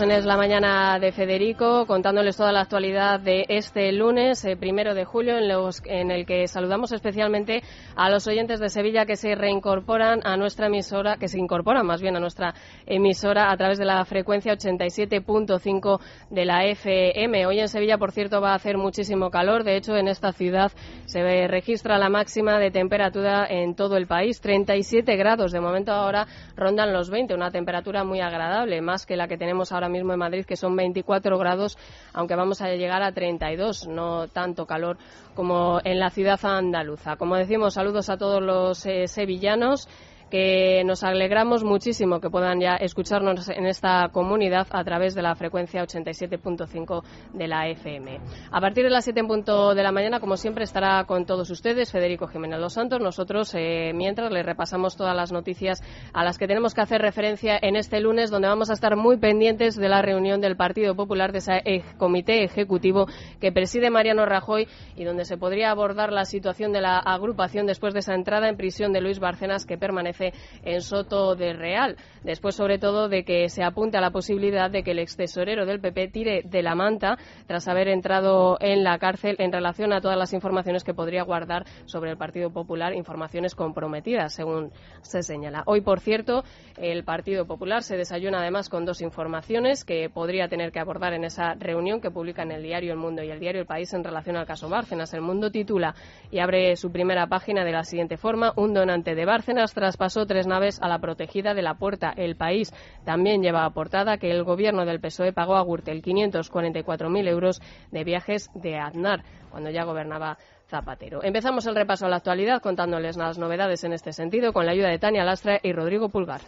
En Es la Mañana de Federico, contándoles toda la actualidad de este lunes, eh, primero de julio, en, los, en el que saludamos especialmente a los oyentes de Sevilla que se reincorporan a nuestra emisora, que se incorporan más bien a nuestra emisora a través de la frecuencia 87.5 de la FM. Hoy en Sevilla, por cierto, va a hacer muchísimo calor. De hecho, en esta ciudad se registra la máxima de temperatura en todo el país, 37 grados. De momento ahora rondan los 20, una temperatura muy agradable, más que la que tenemos ahora mismo en Madrid, que son 24 grados, aunque vamos a llegar a 32, no tanto calor como en la ciudad andaluza. Como decimos, saludos a todos los eh, sevillanos que nos alegramos muchísimo que puedan ya escucharnos en esta comunidad a través de la frecuencia 87.5 de la FM. A partir de las 7 en punto de la mañana, como siempre, estará con todos ustedes Federico Jiménez Los Santos. Nosotros, eh, mientras, le repasamos todas las noticias a las que tenemos que hacer referencia en este lunes, donde vamos a estar muy pendientes de la reunión del Partido Popular, de ese comité ejecutivo que preside Mariano Rajoy y donde se podría abordar la situación de la agrupación después de esa entrada en prisión de Luis Barcenas que permanece en Soto de Real. Después, sobre todo, de que se apunte a la posibilidad de que el ex tesorero del PP tire de la manta tras haber entrado en la cárcel en relación a todas las informaciones que podría guardar sobre el Partido Popular, informaciones comprometidas, según se señala. Hoy, por cierto, el Partido Popular se desayuna además con dos informaciones que podría tener que abordar en esa reunión que publican el diario El Mundo y el diario El País en relación al caso Bárcenas. El Mundo titula y abre su primera página de la siguiente forma: Un donante de Bárcenas traspasó tres naves a la protegida de la puerta. El país también lleva a portada que el gobierno del PSOE pagó a Gürtel 544.000 euros de viajes de Aznar cuando ya gobernaba Zapatero. Empezamos el repaso a la actualidad contándoles las novedades en este sentido con la ayuda de Tania Lastra y Rodrigo Pulgar.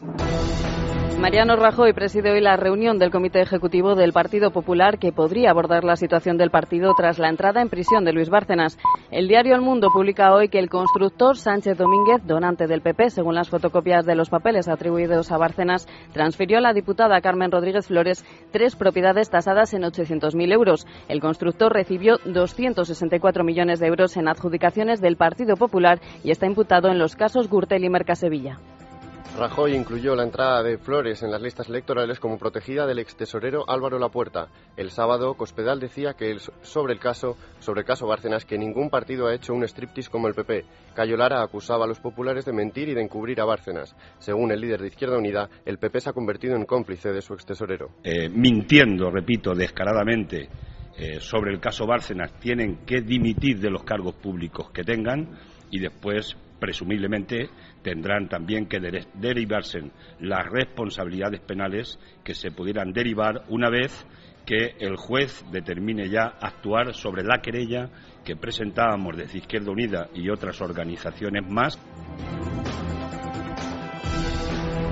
Mariano Rajoy preside hoy la reunión del Comité Ejecutivo del Partido Popular que podría abordar la situación del partido tras la entrada en prisión de Luis Bárcenas. El diario El Mundo publica hoy que el constructor Sánchez Domínguez, donante del PP, según las fotocopias de los papeles atribuidos a Bárcenas, transfirió a la diputada Carmen Rodríguez Flores tres propiedades tasadas en 800.000 euros. El constructor recibió 264 millones de euros en adjudicaciones del Partido Popular y está imputado en los casos Gürtel y Mercasevilla. Rajoy incluyó la entrada de Flores en las listas electorales como protegida del ex tesorero Álvaro Lapuerta. El sábado, Cospedal decía que sobre el caso, sobre el caso Bárcenas, que ningún partido ha hecho un striptease como el PP. Cayo Lara acusaba a los populares de mentir y de encubrir a Bárcenas. Según el líder de Izquierda Unida, el PP se ha convertido en cómplice de su ex tesorero. Eh, mintiendo, repito, descaradamente eh, sobre el caso Bárcenas, tienen que dimitir de los cargos públicos que tengan y después presumiblemente tendrán también que derivarse las responsabilidades penales que se pudieran derivar una vez que el juez determine ya actuar sobre la querella que presentábamos desde Izquierda Unida y otras organizaciones más.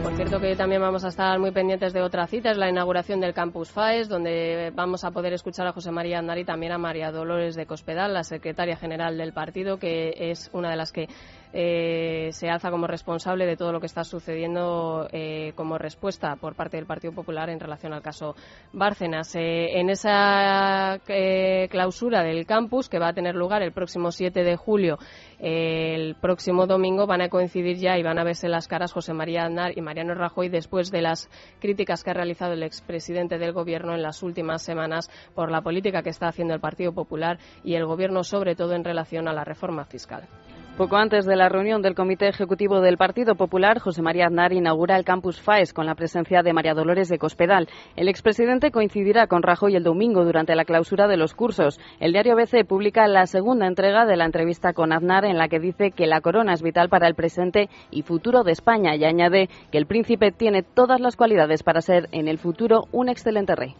Por cierto que también vamos a estar muy pendientes de otra cita, es la inauguración del Campus FAES, donde vamos a poder escuchar a José María Andar y también a María Dolores de Cospedal, la secretaria general del partido, que es una de las que eh, se alza como responsable de todo lo que está sucediendo eh, como respuesta por parte del Partido Popular en relación al caso Bárcenas. Eh, en esa clausura del campus, que va a tener lugar el próximo 7 de julio, el próximo domingo, van a coincidir ya y van a verse las caras José María Aznar y Mariano Rajoy después de las críticas que ha realizado el expresidente del Gobierno en las últimas semanas por la política que está haciendo el Partido Popular y el Gobierno, sobre todo en relación a la reforma fiscal. Poco antes de la reunión del Comité Ejecutivo del Partido Popular, José María Aznar inaugura el campus FAES con la presencia de María Dolores de Cospedal. El expresidente coincidirá con Rajoy el domingo durante la clausura de los cursos. El diario ABC publica la segunda entrega de la entrevista con Aznar en la que dice que la corona es vital para el presente y futuro de España y añade que el príncipe tiene todas las cualidades para ser en el futuro un excelente rey.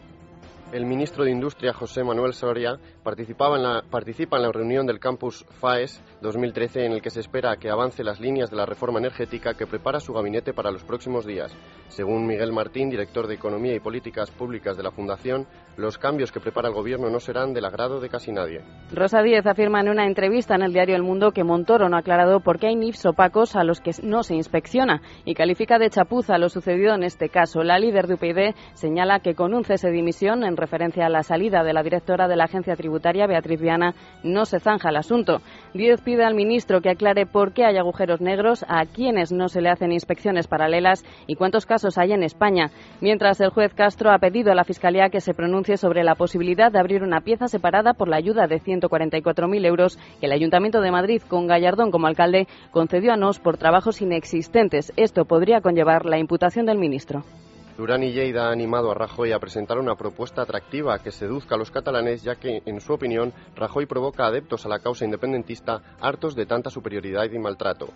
El ministro de Industria, José Manuel Soria, participaba en la, participa en la reunión del campus FAES 2013 en el que se espera que avance las líneas de la reforma energética que prepara su gabinete para los próximos días. Según Miguel Martín, director de Economía y Políticas Públicas de la Fundación, los cambios que prepara el Gobierno no serán del agrado de casi nadie. Rosa Díez afirma en una entrevista en el diario El Mundo que Montoro no ha aclarado por qué hay NIFs opacos a los que no se inspecciona y califica de chapuza lo sucedido en este caso. La líder de UPyD señala que con un cese de dimisión en referencia a la salida de la directora de la agencia tributaria, Beatriz Viana, no se zanja el asunto. Díez pide al ministro que aclare por qué hay agujeros negros, a quienes no se le hacen inspecciones paralelas y cuántos casos hay en España. Mientras el juez Castro ha pedido a la Fiscalía que se pronuncie sobre la posibilidad de abrir una pieza separada por la ayuda de 144.000 euros que el Ayuntamiento de Madrid, con Gallardón como alcalde, concedió a NOS por trabajos inexistentes. Esto podría conllevar la imputación del ministro. Durán y Lleida ha animado a Rajoy a presentar una propuesta atractiva que seduzca a los catalanes, ya que, en su opinión, Rajoy provoca adeptos a la causa independentista hartos de tanta superioridad y maltrato.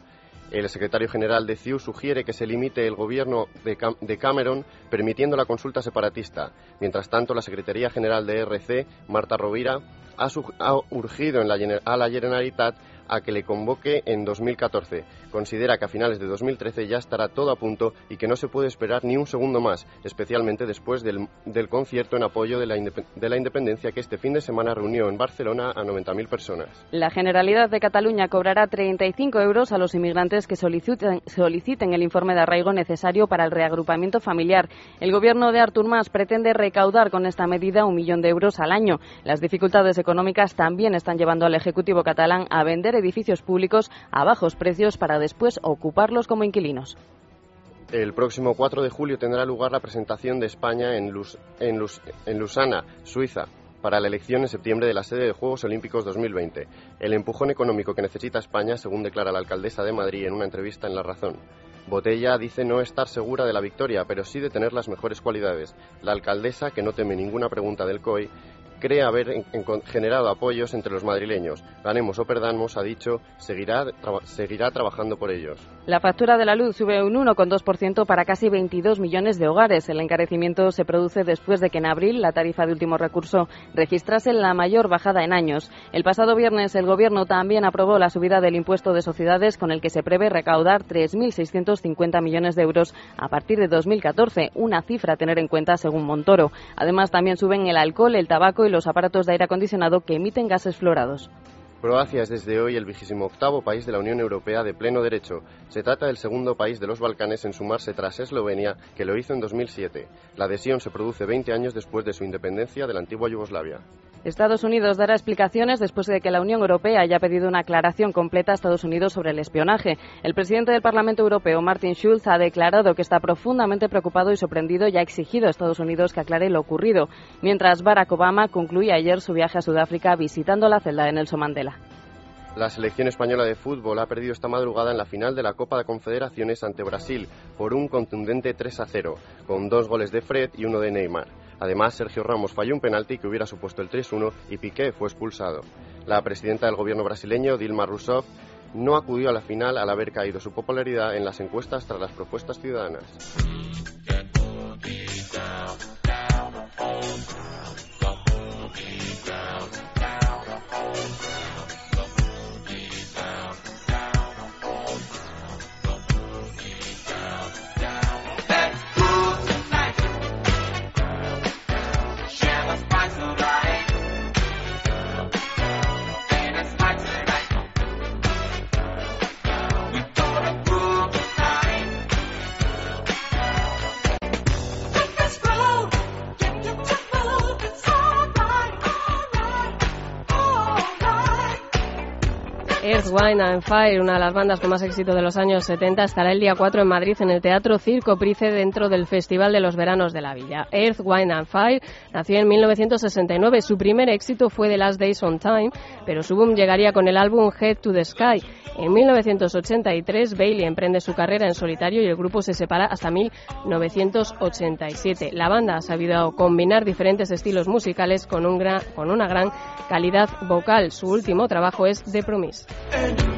El secretario general de CIU sugiere que se limite el gobierno de, Cameron permitiendo la consulta separatista. Mientras tanto, la Secretaría General de RC, Marta Rovira, ha, urgido en la, a la Generalitat a que le convoque en 2014. Considera que a finales de 2013 ya estará todo a punto y que no se puede esperar ni un segundo más, especialmente después del, concierto en apoyo de la, de la, independencia que este fin de semana reunió en Barcelona a 90.000 personas. La Generalidad de Cataluña cobrará 35 euros a los inmigrantes que soliciten, soliciten el informe de arraigo necesario para el reagrupamiento familiar. El gobierno de Artur Mas pretende recaudar con esta medida un millón de euros al año. Las dificultades económicas también están llevando al Ejecutivo catalán a vender edificios públicos a bajos precios para después ocuparlos como inquilinos. El próximo 4 de julio tendrá lugar la presentación de España en, en, en Lusana, Suiza, para la elección en septiembre de la sede de Juegos Olímpicos 2020. El empujón económico que necesita España, según declara la alcaldesa de Madrid en una entrevista en La Razón. Botella dice no estar segura de la victoria, pero sí de tener las mejores cualidades. La alcaldesa, que no teme ninguna pregunta del COI, cree haber generado apoyos entre los madrileños. Ganemos o perdamos, ha dicho, seguirá, seguirá trabajando por ellos. La factura de la luz sube un 1,2% para casi 22 millones de hogares. El encarecimiento se produce después de que en abril la tarifa de último recurso registrase la mayor bajada en años. El pasado viernes el Gobierno también aprobó la subida del impuesto de sociedades con el que se prevé recaudar 3.650 millones de euros a partir de 2014, una cifra a tener en cuenta según Montoro. Además, también suben el alcohol, el tabaco y los aparatos de aire acondicionado que emiten gases fluorados. Croacia es desde hoy el vigésimo octavo país de la Unión Europea de pleno derecho. Se trata del segundo país de los Balcanes en sumarse tras Eslovenia, que lo hizo en 2007. La adhesión se produce 20 años después de su independencia de la antigua Yugoslavia. Estados Unidos dará explicaciones después de que la Unión Europea haya pedido una aclaración completa a Estados Unidos sobre el espionaje. El presidente del Parlamento Europeo, Martin Schulz, ha declarado que está profundamente preocupado y sorprendido y ha exigido a Estados Unidos que aclare lo ocurrido, mientras Barack Obama concluye ayer su viaje a Sudáfrica visitando la celda de Nelson Mandela. La selección española de fútbol ha perdido esta madrugada en la final de la Copa de Confederaciones ante Brasil por un contundente 3 a 0, con dos goles de Fred y uno de Neymar. Además, Sergio Ramos falló un penalti que hubiera supuesto el 3-1 y Piqué fue expulsado. La presidenta del gobierno brasileño, Dilma Rousseff, no acudió a la final al haber caído su popularidad en las encuestas tras las propuestas ciudadanas. Earth, Wine and Fire, una de las bandas con más éxito de los años 70, estará el día 4 en Madrid en el Teatro Circo Price dentro del Festival de los Veranos de la Villa. Earth, Wine and Fire nació en 1969. Su primer éxito fue The Last Days on Time, pero su boom llegaría con el álbum Head to the Sky. En 1983, Bailey emprende su carrera en solitario y el grupo se separa hasta 1987. La banda ha sabido combinar diferentes estilos musicales con, un gran, con una gran calidad vocal. Su último trabajo es The Promise. And